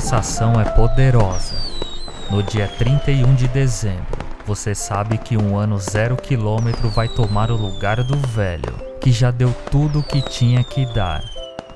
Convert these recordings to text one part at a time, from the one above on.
sensação é poderosa. No dia 31 de dezembro, você sabe que um ano zero quilômetro vai tomar o lugar do velho, que já deu tudo o que tinha que dar.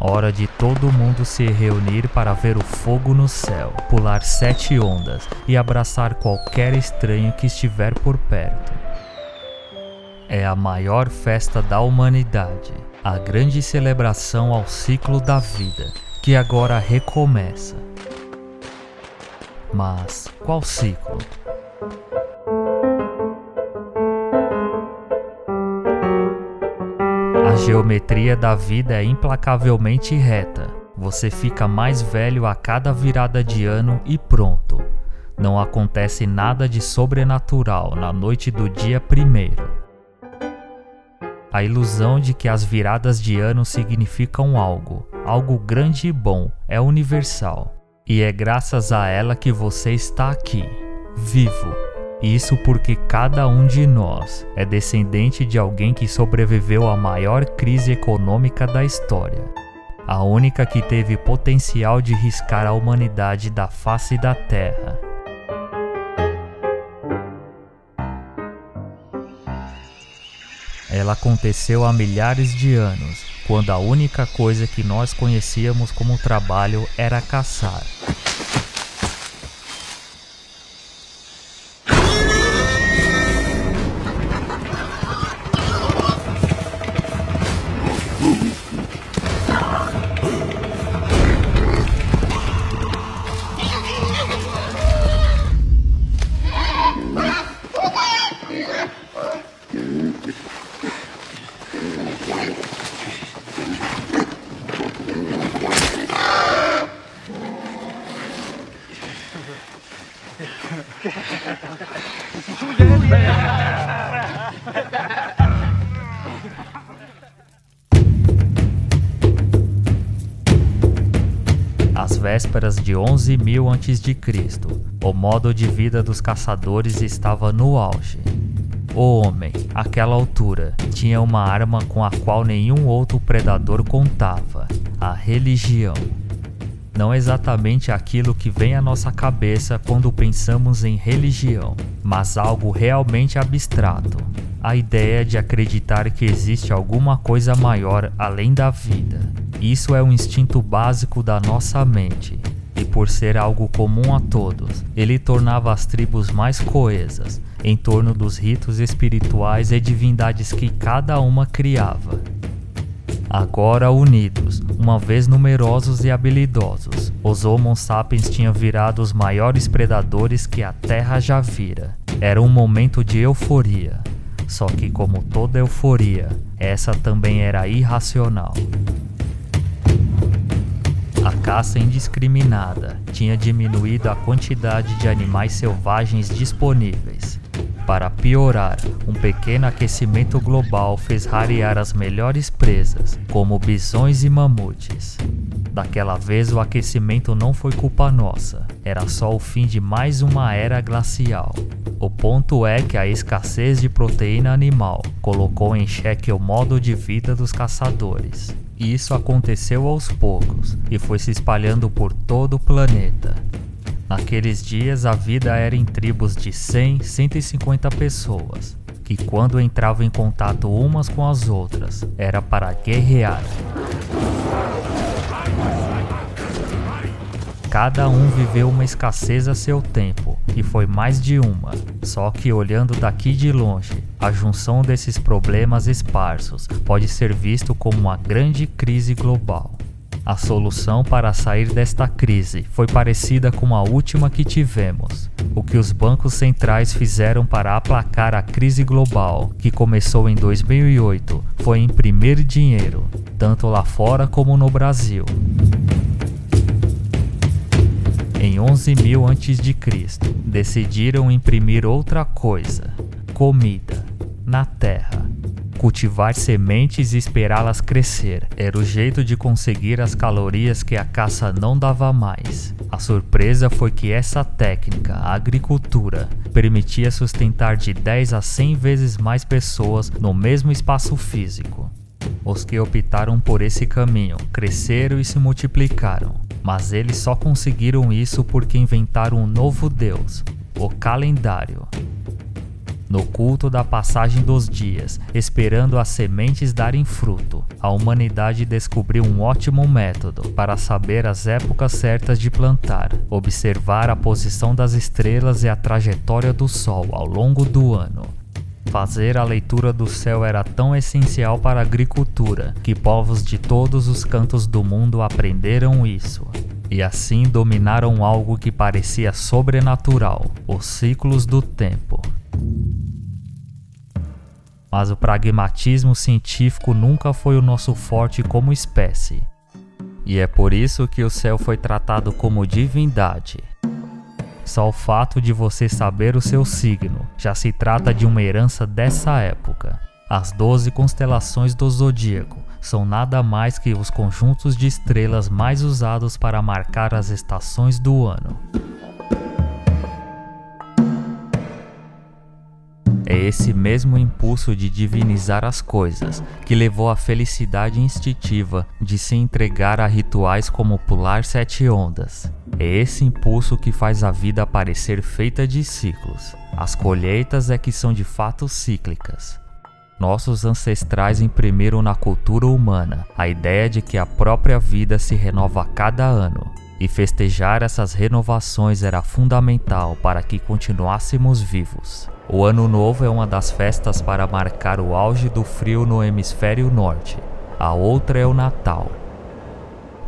Hora de todo mundo se reunir para ver o fogo no céu, pular sete ondas e abraçar qualquer estranho que estiver por perto. É a maior festa da humanidade, a grande celebração ao ciclo da vida, que agora recomeça. Mas qual ciclo? A geometria da vida é implacavelmente reta. Você fica mais velho a cada virada de ano e pronto. Não acontece nada de sobrenatural na noite do dia primeiro. A ilusão de que as viradas de ano significam algo, algo grande e bom, é universal. E é graças a ela que você está aqui, vivo isso porque cada um de nós é descendente de alguém que sobreviveu à maior crise econômica da história. A única que teve potencial de riscar a humanidade da face da Terra. Ela aconteceu há milhares de anos, quando a única coisa que nós conhecíamos como trabalho era caçar. Às vésperas de 11.000 a.C., o modo de vida dos caçadores estava no auge. O homem, àquela altura, tinha uma arma com a qual nenhum outro predador contava: a religião. Não exatamente aquilo que vem à nossa cabeça quando pensamos em religião, mas algo realmente abstrato. A ideia de acreditar que existe alguma coisa maior além da vida. Isso é um instinto básico da nossa mente, e por ser algo comum a todos, ele tornava as tribos mais coesas em torno dos ritos espirituais e divindades que cada uma criava. Agora unidos, uma vez numerosos e habilidosos, os Homo sapiens tinham virado os maiores predadores que a Terra já vira. Era um momento de euforia. Só que, como toda euforia, essa também era irracional. A caça indiscriminada tinha diminuído a quantidade de animais selvagens disponíveis. Para piorar, um pequeno aquecimento global fez rarear as melhores presas, como bisões e mamutes. Daquela vez, o aquecimento não foi culpa nossa, era só o fim de mais uma era glacial. O ponto é que a escassez de proteína animal colocou em xeque o modo de vida dos caçadores. E isso aconteceu aos poucos e foi se espalhando por todo o planeta. Naqueles dias a vida era em tribos de 100, 150 pessoas, que quando entravam em contato umas com as outras, era para guerrear. Cada um viveu uma escassez a seu tempo, e foi mais de uma. Só que olhando daqui de longe, a junção desses problemas esparsos pode ser visto como uma grande crise global. A solução para sair desta crise foi parecida com a última que tivemos. O que os bancos centrais fizeram para aplacar a crise global, que começou em 2008, foi imprimir dinheiro, tanto lá fora como no Brasil. Em 11.000 a.C., decidiram imprimir outra coisa: comida, na terra. Cultivar sementes e esperá-las crescer era o jeito de conseguir as calorias que a caça não dava mais. A surpresa foi que essa técnica, a agricultura, permitia sustentar de 10 a 100 vezes mais pessoas no mesmo espaço físico. Os que optaram por esse caminho cresceram e se multiplicaram. Mas eles só conseguiram isso porque inventaram um novo deus, o calendário. No culto da passagem dos dias, esperando as sementes darem fruto, a humanidade descobriu um ótimo método para saber as épocas certas de plantar, observar a posição das estrelas e a trajetória do Sol ao longo do ano. Fazer a leitura do céu era tão essencial para a agricultura que povos de todos os cantos do mundo aprenderam isso. E assim dominaram algo que parecia sobrenatural: os ciclos do tempo. Mas o pragmatismo científico nunca foi o nosso forte como espécie. E é por isso que o céu foi tratado como divindade. Só o fato de você saber o seu signo já se trata de uma herança dessa época. As doze constelações do zodíaco são nada mais que os conjuntos de estrelas mais usados para marcar as estações do ano. Esse mesmo impulso de divinizar as coisas que levou à felicidade instintiva de se entregar a rituais como pular sete ondas. É esse impulso que faz a vida parecer feita de ciclos. As colheitas é que são de fato cíclicas. Nossos ancestrais imprimiram na cultura humana a ideia de que a própria vida se renova a cada ano, e festejar essas renovações era fundamental para que continuássemos vivos. O Ano Novo é uma das festas para marcar o auge do frio no hemisfério norte. A outra é o Natal.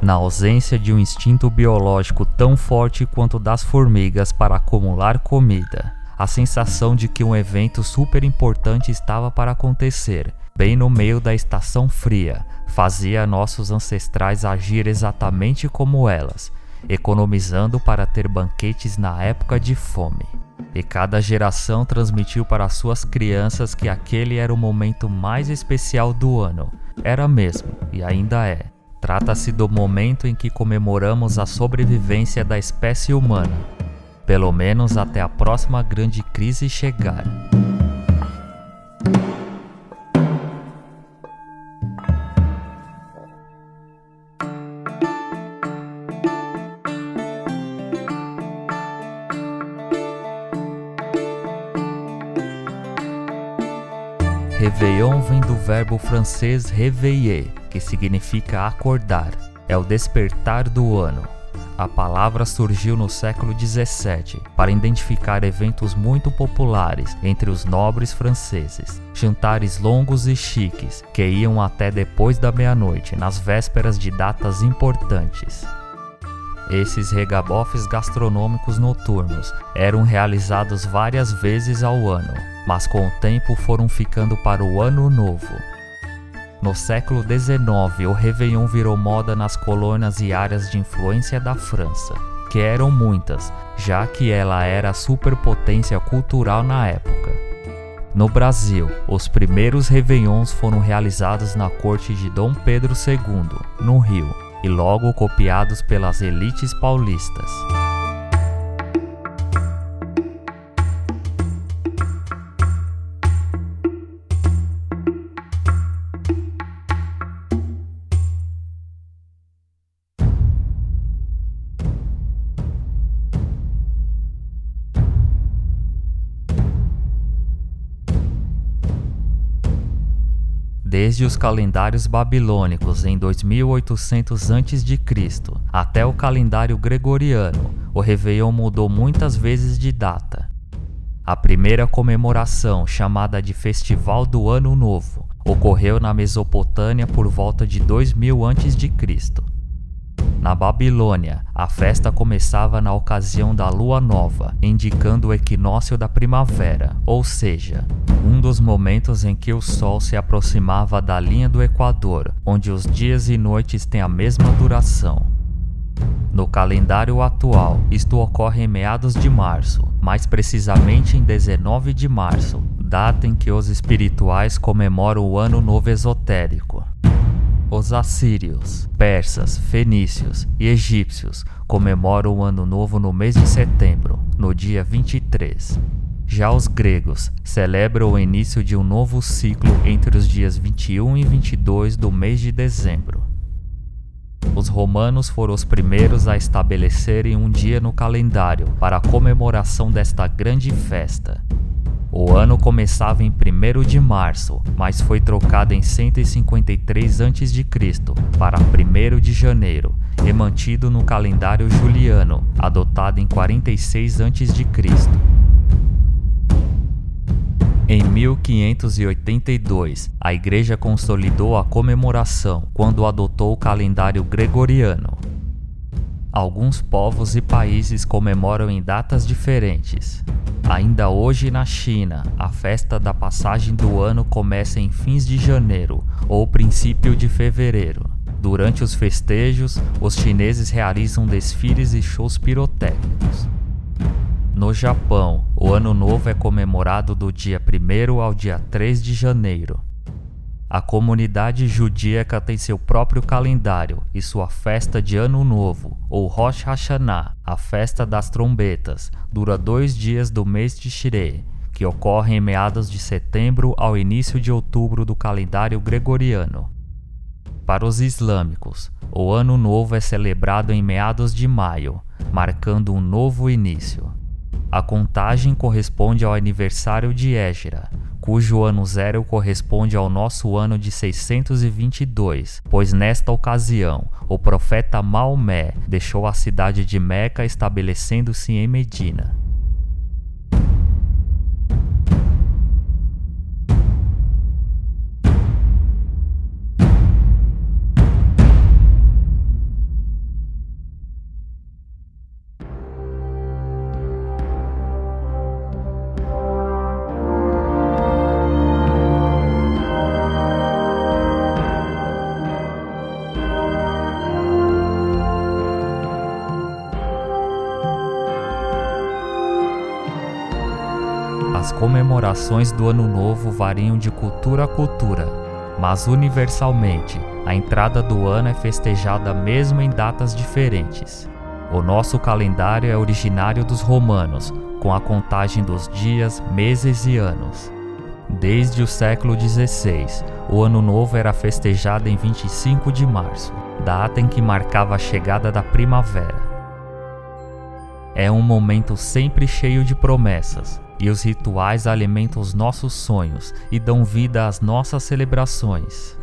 Na ausência de um instinto biológico tão forte quanto das formigas para acumular comida, a sensação de que um evento super importante estava para acontecer, bem no meio da estação fria, fazia nossos ancestrais agir exatamente como elas, economizando para ter banquetes na época de fome. E cada geração transmitiu para suas crianças que aquele era o momento mais especial do ano. Era mesmo, e ainda é. Trata-se do momento em que comemoramos a sobrevivência da espécie humana, pelo menos até a próxima grande crise chegar. Verbo francês réveiller, que significa acordar. É o despertar do ano. A palavra surgiu no século XVII para identificar eventos muito populares entre os nobres franceses. Jantares longos e chiques que iam até depois da meia-noite nas vésperas de datas importantes. Esses regabofes gastronômicos noturnos eram realizados várias vezes ao ano, mas com o tempo foram ficando para o Ano Novo. No século XIX, o Réveillon virou moda nas colônias e áreas de influência da França, que eram muitas, já que ela era a superpotência cultural na época. No Brasil, os primeiros Réveillons foram realizados na corte de Dom Pedro II, no Rio, e logo copiados pelas elites paulistas. Desde os calendários babilônicos em 2800 a.C. até o calendário gregoriano, o Réveillon mudou muitas vezes de data. A primeira comemoração, chamada de Festival do Ano Novo, ocorreu na Mesopotâmia por volta de 2000 a.C. Na Babilônia, a festa começava na ocasião da lua nova, indicando o equinócio da primavera, ou seja, um dos momentos em que o sol se aproximava da linha do Equador, onde os dias e noites têm a mesma duração. No calendário atual, isto ocorre em meados de março, mais precisamente em 19 de março, data em que os espirituais comemoram o Ano Novo Esotérico. Os assírios, persas, fenícios e egípcios comemoram o Ano Novo no mês de setembro, no dia 23. Já os gregos celebram o início de um novo ciclo entre os dias 21 e 22 do mês de dezembro. Os romanos foram os primeiros a estabelecerem um dia no calendário para a comemoração desta grande festa. O ano começava em 1 de março, mas foi trocado em 153 a.C. para 1 de janeiro e mantido no calendário juliano, adotado em 46 a.C. Em 1582, a Igreja consolidou a comemoração quando adotou o calendário gregoriano. Alguns povos e países comemoram em datas diferentes. Ainda hoje na China, a festa da passagem do ano começa em fins de janeiro ou princípio de fevereiro. Durante os festejos, os chineses realizam desfiles e shows pirotécnicos. No Japão, o Ano Novo é comemorado do dia 1 ao dia 3 de janeiro. A comunidade judíaca tem seu próprio calendário e sua festa de Ano Novo, ou Rosh Hashanah, a festa das trombetas, dura dois dias do mês de Shireh, que ocorre em meados de setembro ao início de outubro do calendário gregoriano. Para os islâmicos, o Ano Novo é celebrado em meados de maio, marcando um novo início. A contagem corresponde ao aniversário de Égira, cujo ano zero corresponde ao nosso ano de 622, pois nesta ocasião o profeta Maomé deixou a cidade de Meca estabelecendo-se em Medina. Comemorações do Ano Novo variam de cultura a cultura, mas universalmente a entrada do ano é festejada mesmo em datas diferentes. O nosso calendário é originário dos romanos, com a contagem dos dias, meses e anos. Desde o século XVI, o Ano Novo era festejado em 25 de março, data em que marcava a chegada da primavera. É um momento sempre cheio de promessas, e os rituais alimentam os nossos sonhos e dão vida às nossas celebrações.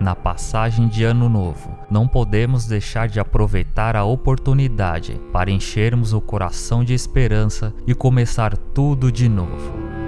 Na passagem de Ano Novo, não podemos deixar de aproveitar a oportunidade para enchermos o coração de esperança e começar tudo de novo.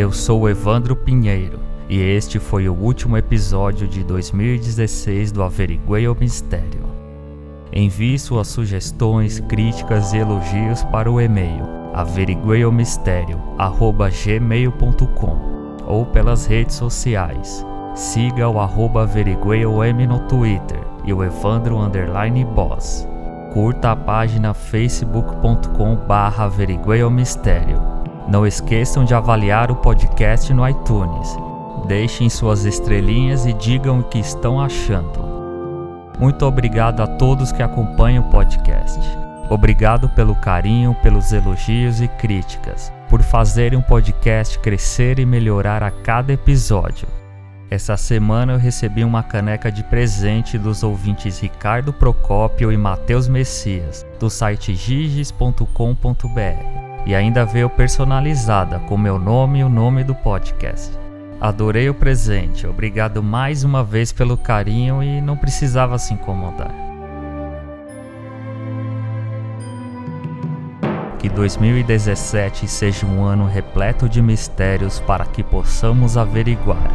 Eu sou Evandro Pinheiro e este foi o último episódio de 2016 do Averiguei o Mistério. Envie suas sugestões, críticas e elogios para o e-mail averigueiomistério@gmail.com ou pelas redes sociais. Siga o arroba averigueiom no Twitter e o Evandro Underline Boss. Curta a página facebook.com barra não esqueçam de avaliar o podcast no iTunes. Deixem suas estrelinhas e digam o que estão achando. Muito obrigado a todos que acompanham o podcast. Obrigado pelo carinho, pelos elogios e críticas, por fazerem o podcast crescer e melhorar a cada episódio. Essa semana eu recebi uma caneca de presente dos ouvintes Ricardo Procópio e Matheus Messias, do site giges.com.br e ainda veio personalizada com meu nome e o nome do podcast. Adorei o presente, obrigado mais uma vez pelo carinho e não precisava se incomodar. Que 2017 seja um ano repleto de mistérios para que possamos averiguar.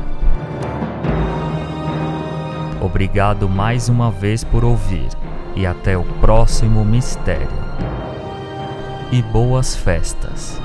Obrigado mais uma vez por ouvir e até o próximo mistério e boas festas.